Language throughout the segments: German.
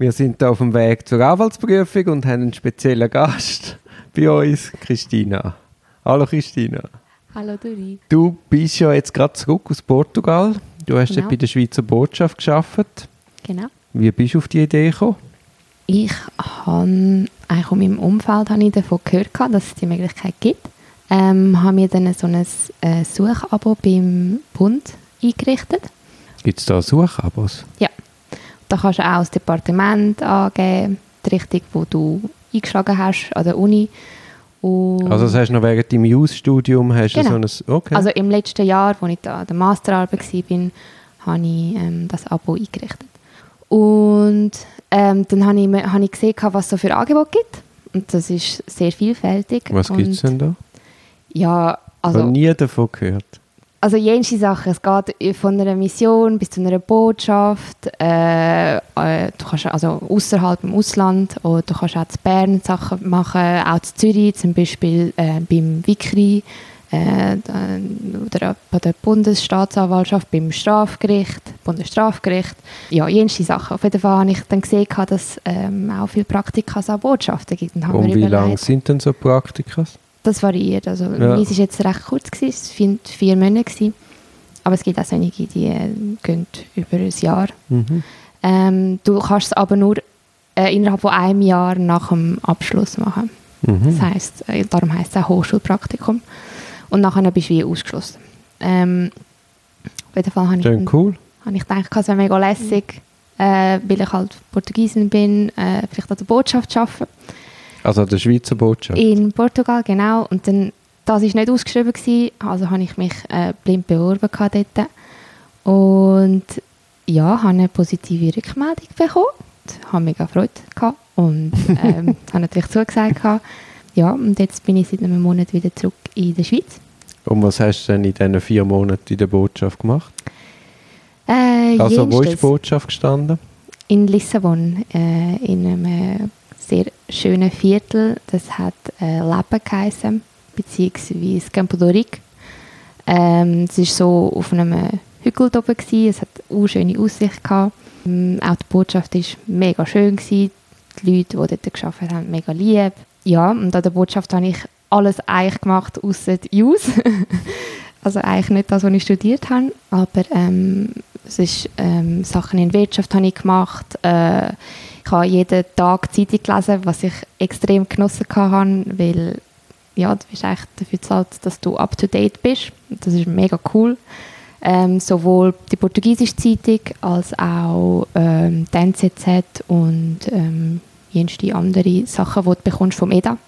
Wir sind hier auf dem Weg zur Anwaltsprüfung und haben einen speziellen Gast bei uns, Christina. Hallo Christina. Hallo Duri. Du bist ja jetzt gerade zurück aus Portugal. Du hast Genau. ja bei der Schweizer Botschaft geschafft. Genau. Wie bist du auf die Idee gekommen? Ich habe eigentlich aus meinem Umfeld habe ich davon gehört, dass es die Möglichkeit gibt. Ähm, habe mir dann so ein äh, Suchabo beim Bund eingerichtet. Gibt es da Suchabos? Ja. Da kannst du auch das Departement angeben, die Richtung, wo du eingeschlagen hast an der Uni. Und Also das hast du noch während deinem Jus-Studium hast du Genau. so ein... Okay. Also im letzten Jahr, als ich da an der Masterarbeit war, habe ich ähm, das Abo eingerichtet. Und ähm, dann habe ich, habe ich gesehen, was es so für Angebote gibt. Und das ist sehr vielfältig. Was gibt es denn da? Ja, Also, also, nie davon gehört. Also jenste Sachen. Es geht von einer Mission bis zu einer Botschaft. Äh, äh, du kannst also außerhalb im Ausland oder du kannst auch zu Bern Sachen machen, auch zu Zürich, zum Beispiel äh, beim Wikri äh, oder bei der Bundesstaatsanwaltschaft, beim Strafgericht, Bundesstrafgericht. Ja, jenste Sachen. Auf jeden Fall habe ich dann gesehen, dass es ähm, auch viele Praktika an Botschaften gibt. Und Und wie lang überlegt- sind denn so Praktikas? Das variiert. Also Ja. meins war jetzt recht kurz, gewesen, es waren vier Monate. Gewesen. Aber es gibt auch solche, die äh, gehen über ein Jahr. Mhm. Ähm, du kannst es aber nur äh, innerhalb von einem Jahr nach dem Abschluss machen. Mhm. Das heisst, äh, darum heisst es auch Hochschulpraktikum. Und nachher bist du wie ausgeschlossen. Ähm, auf jeden Fall habe ich, cool. habe ich gedacht, es wäre mega lässig, äh, weil ich halt Portugiesin bin, äh, vielleicht an der Botschaft arbeiten. Also der Schweizer Botschaft. In Portugal, genau. Und dann, das war nicht ausgeschrieben, gewesen, also habe ich mich äh, blind beworben dort. Und ja, habe eine positive Rückmeldung bekommen. Und habe mega Freude gehabt. Und ähm, habe natürlich zugesagt. gehabt. Ja, und jetzt bin ich seit einem Monat wieder zurück in der Schweiz. Und was hast du denn in diesen vier Monaten in der Botschaft gemacht? Äh, Also wo ist die. Botschaft gestanden? In Lissabon, äh, in einem äh, sehr schönen Viertel. Das hat äh, Leben geheißen, beziehungsweise Campo do Ric. Ähm, es war so auf einem Hügel oben, gewesen. es hat eine schöne Aussicht. Gehabt. Ähm, auch die Botschaft war mega schön. Gewesen. Die Leute, die dort gearbeitet haben, mega lieb. Ja, und an der Botschaft habe ich alles eigentlich gemacht, außer Use. also eigentlich nicht das, was ich studiert habe, aber ähm, es ist, ähm, Sachen in Wirtschaft habe ich gemacht. Äh, ich habe jeden Tag Zeitung gelesen, was ich extrem genossen habe, weil ja, du bist eigentlich dafür bezahlt, dass du up to date bist. Das ist mega cool. Ähm, sowohl die portugiesische Zeitung als auch ähm, die NZZ und ähm, jenste andere Sachen, die du bekommst vom EDA,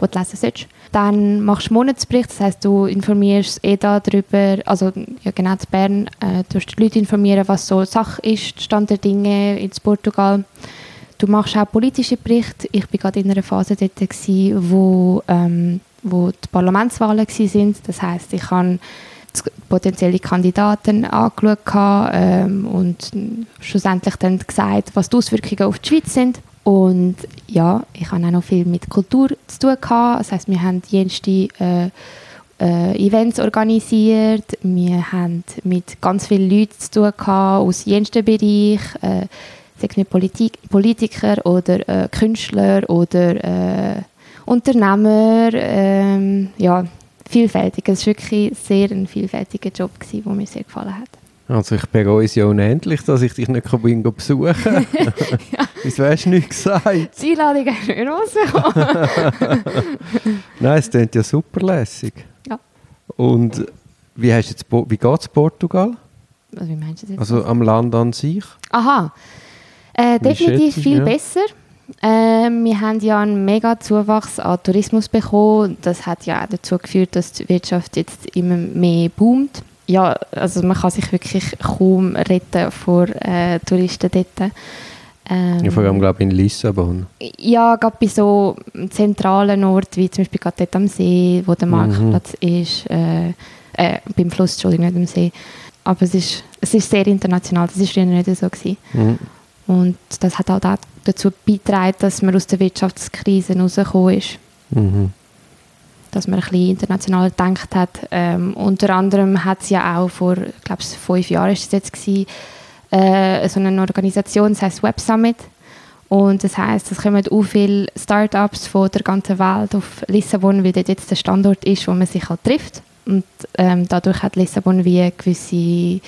die du lesen solltest. Dann machst du Monatsbericht, das heißt, du informierst EDA darüber, also ja, genau zu Bern, äh, du die Leute informieren, was so Sache ist, Stand der Dinge in Portugal. Du machst auch politische Berichte. Ich war gerade in einer Phase dort, gewesen, wo, ähm, wo die Parlamentswahlen waren. Das heißt, ich habe potenzielle Kandidaten angeschaut ähm, und schlussendlich dann gesagt, was die Auswirkungen auf die Schweiz sind. Und ja, ich habe auch noch viel mit Kultur zu tun gehabt. Das heißt, wir haben jenste äh, äh, Events organisiert. Wir haben mit ganz vielen Leuten zu tun gehabt, aus jensten Bereich, äh, sei Politik, Politiker oder äh, Künstler oder äh, Unternehmer. ähm, ja, vielfältig. Es war wirklich sehr ein vielfältiger Job, der mir sehr gefallen hat. Also ich bereue es ja unendlich, dass ich dich nicht bin, besuchen kann. Wieso hast du nichts gesagt? Die Einladung ist nicht rausgekommen. Nein, es klingt ja super lässig. Ja. Und wie, hast jetzt, wie geht es Portugal? Also, wie meinst du das jetzt? Also am Land an sich? Aha. Äh, definitiv viel ja? besser. Ähm, wir haben ja einen mega Zuwachs an Tourismus bekommen. Das hat ja auch dazu geführt, dass die Wirtschaft jetzt immer mehr boomt. Ja, also man kann sich wirklich kaum retten vor äh, Touristen dort. Ähm, Ja, vor allem glaube ich in Lissabon. ja, gerade bei so zentralen Orten, wie zum Beispiel gerade dort am See, wo der Mhm. Marktplatz ist, äh, äh, beim Fluss, Entschuldigung, nicht am See. Aber es ist, es ist sehr international, das war früher nicht so. Gewesen. Mhm. Und das hat auch dazu beigetragen, dass man aus der Wirtschaftskrise rausgekommen ist. Mhm. Dass man ein bisschen internationaler gedacht hat. Ähm, unter anderem hat es ja auch vor, ich glaube, fünf Jahren ist es jetzt gewesen, äh, so eine Organisation, das heißt Web Summit, Und das heißt, es kommen auch viele Startups von der ganzen Welt auf Lissabon, weil dort jetzt der Standort ist, wo man sich halt trifft. Und ähm, dadurch hat Lissabon wie eine gewisse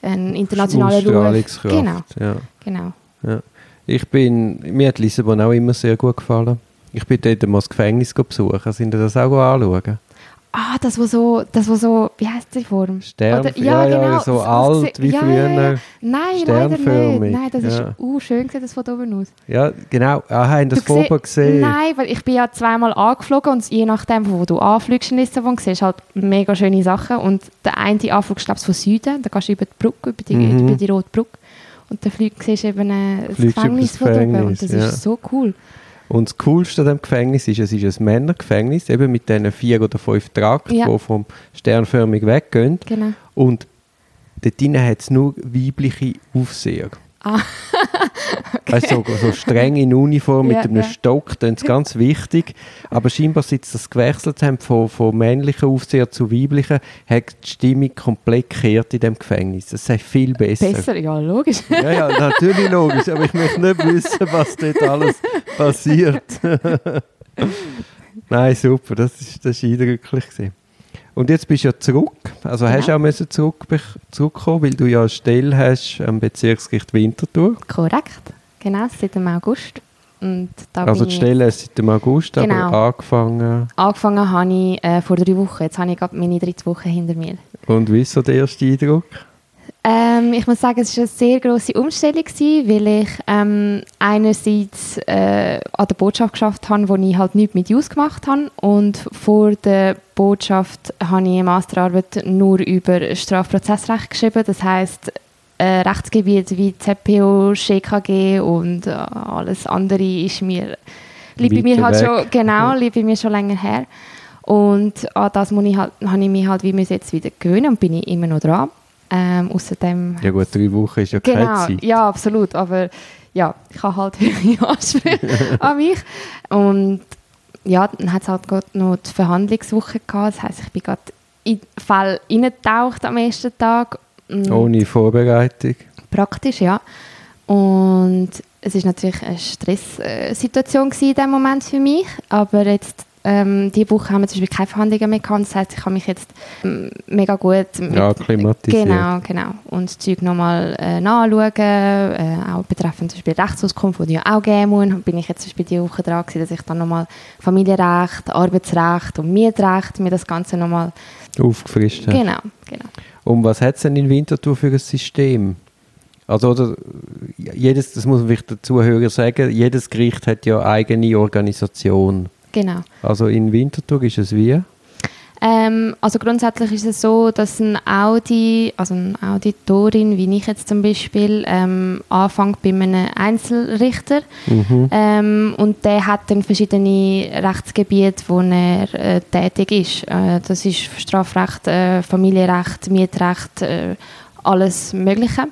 einen internationalen Ruf. Genau, Ja. genau. Ja. Ich bin, mir hat Lissabon auch immer sehr gut gefallen. Ich bin dort mal das Gefängnis besuchen. Sind ihr das auch anschauen? Ah, das war so, das war so, wie heißt die Form? Stern, Oder- ja, ja, genau, so das- alt wie ja, früher. ja, Ja, ja. Nein, leider nicht. Nein, das ist ja. uh, schön, sieht das von oben aus. genau. Ah, haben das vorher gesehen? Nein, weil ich bin ja zweimal angeflogen und je nachdem, wo du anfliegst in Lissabon, siehst du halt mega schöne Sachen. Und der eine Anflug ist, glaube ich, von Süden, da gehst du über die Brücke, über die, Mhm. über die rote Brücke. Und dann fliegst du eben äh, das Gefängnis von oben. Und das ja. ist so cool. Und das Coolste an dem Gefängnis ist, es ist ein Männergefängnis, eben mit diesen vier oder fünf Trakten, Ja. die vom sternförmig weggehen. Genau. Und dort drinnen hat es nur weibliche Aufseher. Ah. Weißt du, so, streng in Uniform mit Ja, einem ja. Stock, das ist ganz wichtig. Aber scheinbar, seit sie das gewechselt haben von, von männlichen Aufsehern zu weiblichen, hat die Stimmung komplett gekehrt in dem Gefängnis. Das sei viel besser. Besser, ja, logisch. Ja, ja, natürlich logisch, aber ich möchte nicht wissen, was dort alles passiert. Nein, super, das ist, das ist eindrücklich. Gewesen. Und jetzt bist du ja zurück, also hast du Genau. auch müssen zurück, zurückkommen, weil du ja eine Stelle hast am Bezirksgericht Winterthur. Korrekt. Genau, seit dem August. Und da Also die Stelle du seit dem August, Genau. aber angefangen. Angefangen habe ich äh, vor drei Wochen. Jetzt habe ich gerade meine dritte Woche hinter mir. Und wie ist so der erste Eindruck? Ähm, ich muss sagen, es war eine sehr grosse Umstellung, gewesen, weil ich ähm, einerseits äh, an der Botschaft geschafft habe, wo ich halt nichts mit Jus gemacht habe und vor der Botschaft habe ich eine Masterarbeit nur über Strafprozessrecht geschrieben, das heißt äh, Rechtsgebiete wie ZPO, SchKG und äh, alles andere ist mir liegt bei mir halt weg. schon genau, liegt bei mir schon länger her und an das muss ich halt, habe ich mich halt wie jetzt wieder gewöhnen und bin ich immer noch dran. Ähm, außerdem Ja gut, drei Wochen ist ja keine Genau, Zeit. ja, absolut. Aber ja, ich habe halt höhere Ansprüche an mich. Und ja, dann hat es halt gerade noch die Verhandlungswoche gehabt. Das heisst, ich bin gerade in den Fall reingetaucht am ersten Tag. Ohne Vorbereitung. Praktisch, ja. Und es ist natürlich eine Stresssituation in dem Moment für mich. Aber jetzt, ähm, diese Woche haben wir zum Beispiel keine Verhandlungen mehr gehabt. Das heisst, ich habe mich jetzt ähm, mega gut mit, Ja, akklimatisiert. Genau, genau. Und das Zeug nochmal äh, nachschauen, äh, auch betreffend zum Beispiel Rechtsauskunft, die ich ja auch geben muss, bin ich jetzt zum Beispiel diese Woche dran gewesen, dass ich dann nochmal Familienrecht, Arbeitsrecht und Mietrecht mir das Ganze nochmal... Aufgefrischt hast. Genau, genau. Und was hat es denn in Winterthur für ein System? Also, oder, jedes, das muss man vielleicht den Zuhörern sagen, jedes Gericht hat ja eigene Organisation. Genau. Also in Winterthur ist es wie? Ähm, also grundsätzlich ist es so, dass ein Audi, also eine Auditorin, wie ich jetzt zum Beispiel, ähm, anfängt bei einem Einzelrichter Mhm. ähm, und der hat dann verschiedene Rechtsgebiete, wo er äh, tätig ist. Äh, das ist Strafrecht, äh, Familienrecht, Mietrecht, äh, alles Mögliche.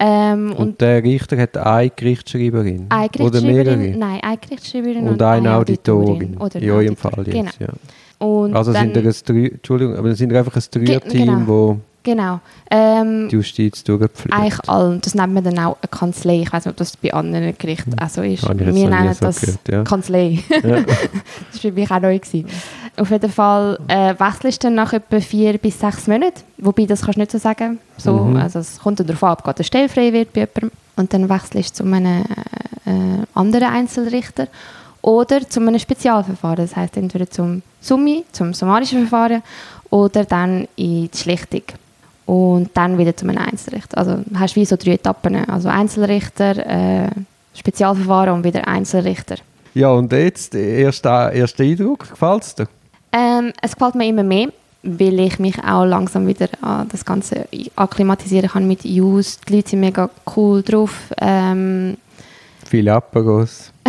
Ähm, Und, und der Richter hat eine Gerichtsschreiberin? eine Oder mehrere? Gerichtsschreiberin, nein, eine Gerichtsschreiberin Und eine Auditorin. Oder in eurem Auditorin. Fall jetzt, Genau. ja. Und Also sind ihr ein Drei, Entschuldigung, aber sind einfach ein Dreier-Team, genau. Genau. Ähm, wo die Justiz durchpflegt? Eigentlich allen. Das nennt man dann auch eine Kanzlei. Ich weiß nicht, ob das bei anderen Gerichten auch so ist. Wir nennen so das gehört, ja. Kanzlei. Ja. das war für mich auch neu. Gewesen. Auf jeden Fall äh, wechselst du dann nach etwa vier bis sechs Monaten. Wobei, das kannst du nicht so sagen. So, Mhm. also es kommt dann darauf an, ob gerade eine Stelle frei wird bei jemandem. Und dann wechselst du zu einem äh, äh, anderen Einzelrichter oder zu einem Spezialverfahren. Das heißt entweder zum Summi, zum summarischen Verfahren oder dann in die Schlichtung. Und dann wieder zu einem Einzelrichter. Also hast du wie so drei Etappen. Also Einzelrichter, äh, Spezialverfahren und wieder Einzelrichter. ja, und jetzt, der erste, erste Eindruck, gefällt es dir? Ähm, es gefällt mir immer mehr, weil ich mich auch langsam wieder an das Ganze akklimatisieren kann mit Use. Die Leute sind mega cool drauf. Ähm, Viele Aperos.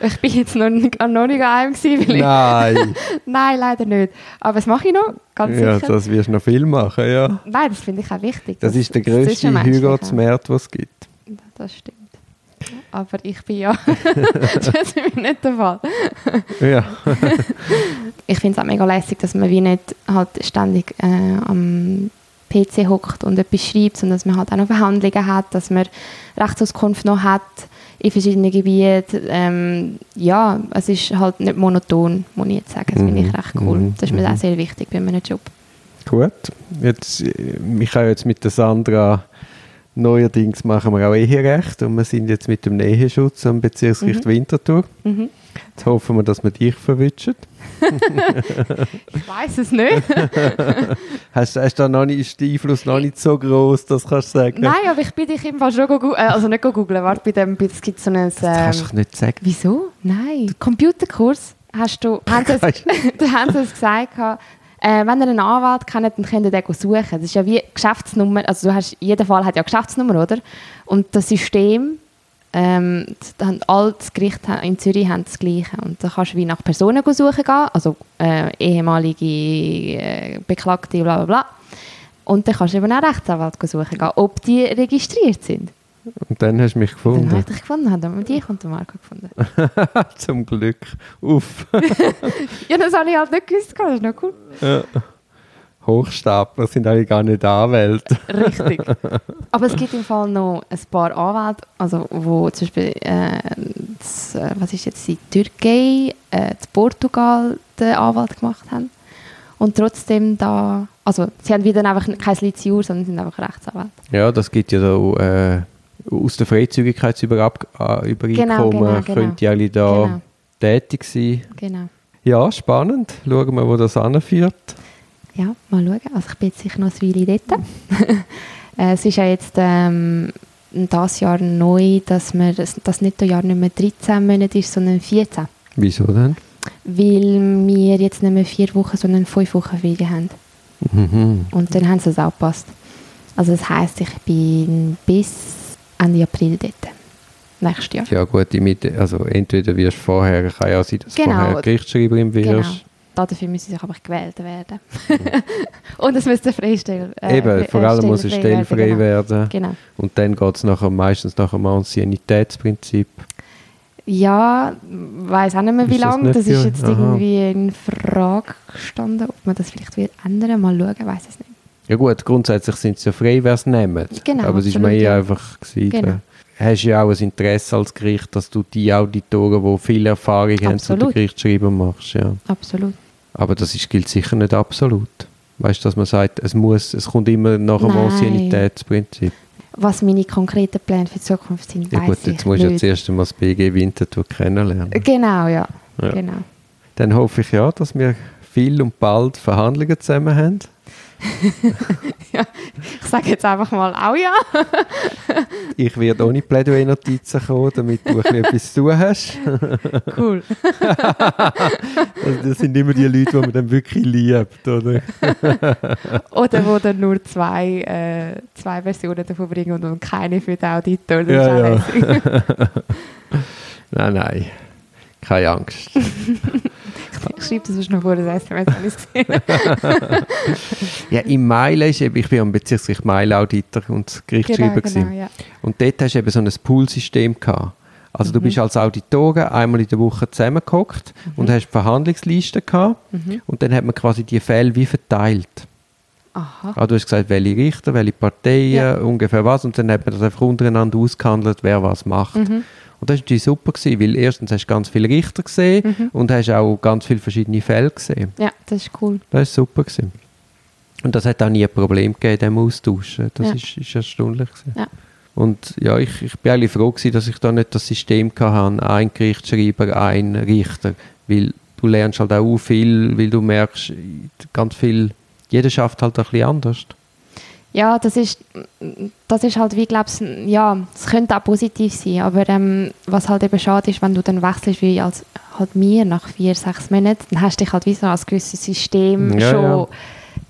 ich bin jetzt noch nicht, noch nicht an einem gewesen, Nein. Nein, leider nicht. Aber das mache ich noch, ganz ja, sicher. das wirst du noch viel machen, ja. Nein, das finde ich auch wichtig. Das ist der grösste. Heiratsmarkt, den es gibt. Das stimmt. Aber ich bin ja, das ist mir nicht der Fall. Ja. ich finde es auch mega lässig, dass man wie nicht halt ständig äh, am PC hockt und etwas schreibt, sondern dass man halt auch noch Verhandlungen hat, dass man Rechtsauskunft noch hat. in verschiedenen Gebieten. Ähm, ja, es ist halt nicht monoton, muss ich jetzt sagen. Das finde ich Mhm. recht cool. Mhm. Das ist mir Mhm. auch sehr wichtig bei meinem Job. Gut. Jetzt, äh, ich habe jetzt mit der Sandra neuerdings machen wir auch Eherecht und wir sind jetzt mit dem Eheschutz am Bezirksgericht Mhm. Winterthur. Mhm. Jetzt hoffen wir, dass wir dich verwünschen. Ich weiß es nicht. Hast, hast da noch nicht, ist der Einfluss noch nicht so groß, das kannst du sagen? Nein, aber ich bin dich im Fall schon go- äh, also nicht go googeln. Warte, bei dem, bei- es gibt so ein... Das kannst du Ähm, doch nicht sagen. wieso? Nein. Computerkurs hast du... Haben sie es, haben sie es gesagt, äh, wenn ihr einen Anwalt kennt, dann könnt ihr den suchen. Das ist ja wie Geschäftsnummer, also du hast, jeder Fall hat ja eine Geschäftsnummer, oder? Und das System, ähm, haben alle das Gericht in Zürich haben das Gleiche. Und da kannst du wie nach Personen suchen gehen, also äh, ehemalige äh, Beklagte, bla bla bla. Und dann kannst du eben auch Rechtsanwalt suchen gehen, ob die registriert sind. Und dann hast du mich Dann gefunden. habe ich dich gefunden, haben wir dich und den Marco gefunden. Zum Glück. Uff. Ja, das habe ich halt nicht gewusst, das ist noch cool. Ja. Hochstapler sind eigentlich gar nicht Anwälte. Richtig. Aber es gibt im Fall noch ein paar Anwälte, also wo zum Beispiel, äh, das, äh, was ist jetzt, die Türkei, äh, die Portugal den Anwalt gemacht haben. Und trotzdem da, also sie haben wieder einfach kein Liziur, sondern sind einfach Rechtsanwälte. Ja, das gibt ja so äh, aus der Freizügigkeitsübereinkommen Genau, genau, genau. könnt ihr alle da Genau. tätig sein. Genau. Ja, spannend. Schauen wir, wo das anführt. Ja, mal schauen. Also ich bin jetzt sicher noch ein Weile dort. Äh, es ist ja jetzt ähm, das Jahr neu, dass wir, das Nettojahr nicht mehr 13 Monate ist, sondern 14. Wieso denn? Weil wir jetzt nicht mehr vier Wochen, sondern fünf Wochen Ferien haben. Mhm. Und dann haben sie es angepasst. Also das heisst, ich bin bis Ende April dort. Nächstes Jahr. Ja gut, die Mitte, also entweder wirst du vorher, kann ja sein, dass Genau. vorher Gerichtsschreiberin wirst. Genau. Dafür müssen sie aber gewählt werden. Und es müsste freistellen. äh, Eben, äh, vor allem muss es stellfrei genau. werden. Genau. Und dann geht es nachher meistens nach dem Anciennitätsprinzip. Ja, weiß auch nicht mehr, wie das lange. Das, ist jetzt Aha. irgendwie in Frage gestanden, ob man das vielleicht wird ändern. Mal schauen, weiß es nicht. Ja gut, grundsätzlich sind sie ja frei, wer es nimmt. Genau, Aber es ist absolut, mir ja. einfach gewesen. Genau. Du hast ja auch ein Interesse als Gericht, dass du die Auditoren, die viel Erfahrung haben, zu den Absolut. Gerichtsschreiben machst. Ja. Absolut. Aber das ist, gilt sicher nicht absolut. Weißt du, dass man sagt, es muss, es kommt immer nach dem. Anciennitätsprinzip. Was meine konkreten Pläne für die Zukunft sind, Ja weiß gut, jetzt musst du ja zuerst einmal das BG Winterthur kennenlernen. Genau, ja. Ja. Genau. Dann hoffe ich ja, dass wir viel und bald Verhandlungen zusammen haben. Ich sage jetzt einfach mal auch ja. Ich werde ohne Plädoyer-Notizen kommen, damit du bisschen etwas zu hast. Cool. Das sind immer die Leute, die man dann wirklich liebt, oder? Oder wo dann nur zwei, äh, zwei Versionen davon bringen und keine für den Auditor. Das Ja, ja. Nein, nein. Keine Angst. Ich schreibe das sonst noch vor das SMS, habe ich es gesehen. Ja, im Meilen ist eben, ich bin am Bezirksgericht Meilen Auditor und Gerichtsschreiber genau, genau, ja. Und dort hast du eben so ein Poolsystem gehabt. Also du Mhm. bist als Auditorin einmal in der Woche zusammengehockt und hast die Verhandlungsliste gehabt Mhm. und dann hat man quasi die Fälle wie verteilt. Aha. Also du hast gesagt, welche Richter, welche Parteien, Ja. ungefähr was und dann hat man das einfach untereinander ausgehandelt, wer was macht. Und das war natürlich super, gewesen, weil erstens hast du ganz viele Richter gesehen Mhm. und hast auch ganz viele verschiedene Fälle gesehen. Ja, das ist cool. Das war super. Gewesen. Und das hat auch nie ein Problem gegeben, diesem Austausch. Das Ja. ist, ist erstaunlich. Gewesen. Ja. Und ja, ich, ich bin eigentlich froh gewesen, dass ich da nicht das System hatte, ein Gerichtsschreiber, ein Richter. Weil du lernst halt auch viel, weil du merkst, ganz viel, jeder schafft halt ein bisschen anders. Ja, das ist, das ist halt wie, glaubst ja, es könnte auch positiv sein, aber ähm, was halt eben schade ist, wenn du dann wechselst, wie als halt mir nach vier, sechs Monaten, dann hast du dich halt wie so als gewisses System Ja, schon ja.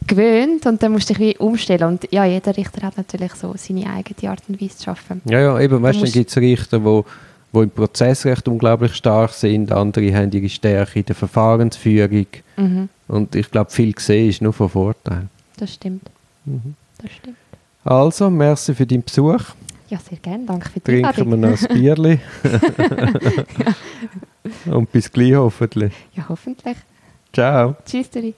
gewöhnt und dann musst du dich wie umstellen und ja, jeder Richter hat natürlich so seine eigene Art und Weise zu arbeiten. Ja, ja, eben, weißt du, dann gibt es Richter, wo, wo im Prozessrecht unglaublich stark sind, andere haben ihre Stärke in der Verfahrensführung. Mhm, Und ich glaube, viel gesehen ist nur von Vorteil. das stimmt, Mhm. Das stimmt. Also, merci für deinen Besuch. Ja, sehr gerne, danke für die Trinken wir noch ein Bierli. Und bis gleich hoffentlich. Ja, hoffentlich. Ciao. Tschüss, Dori.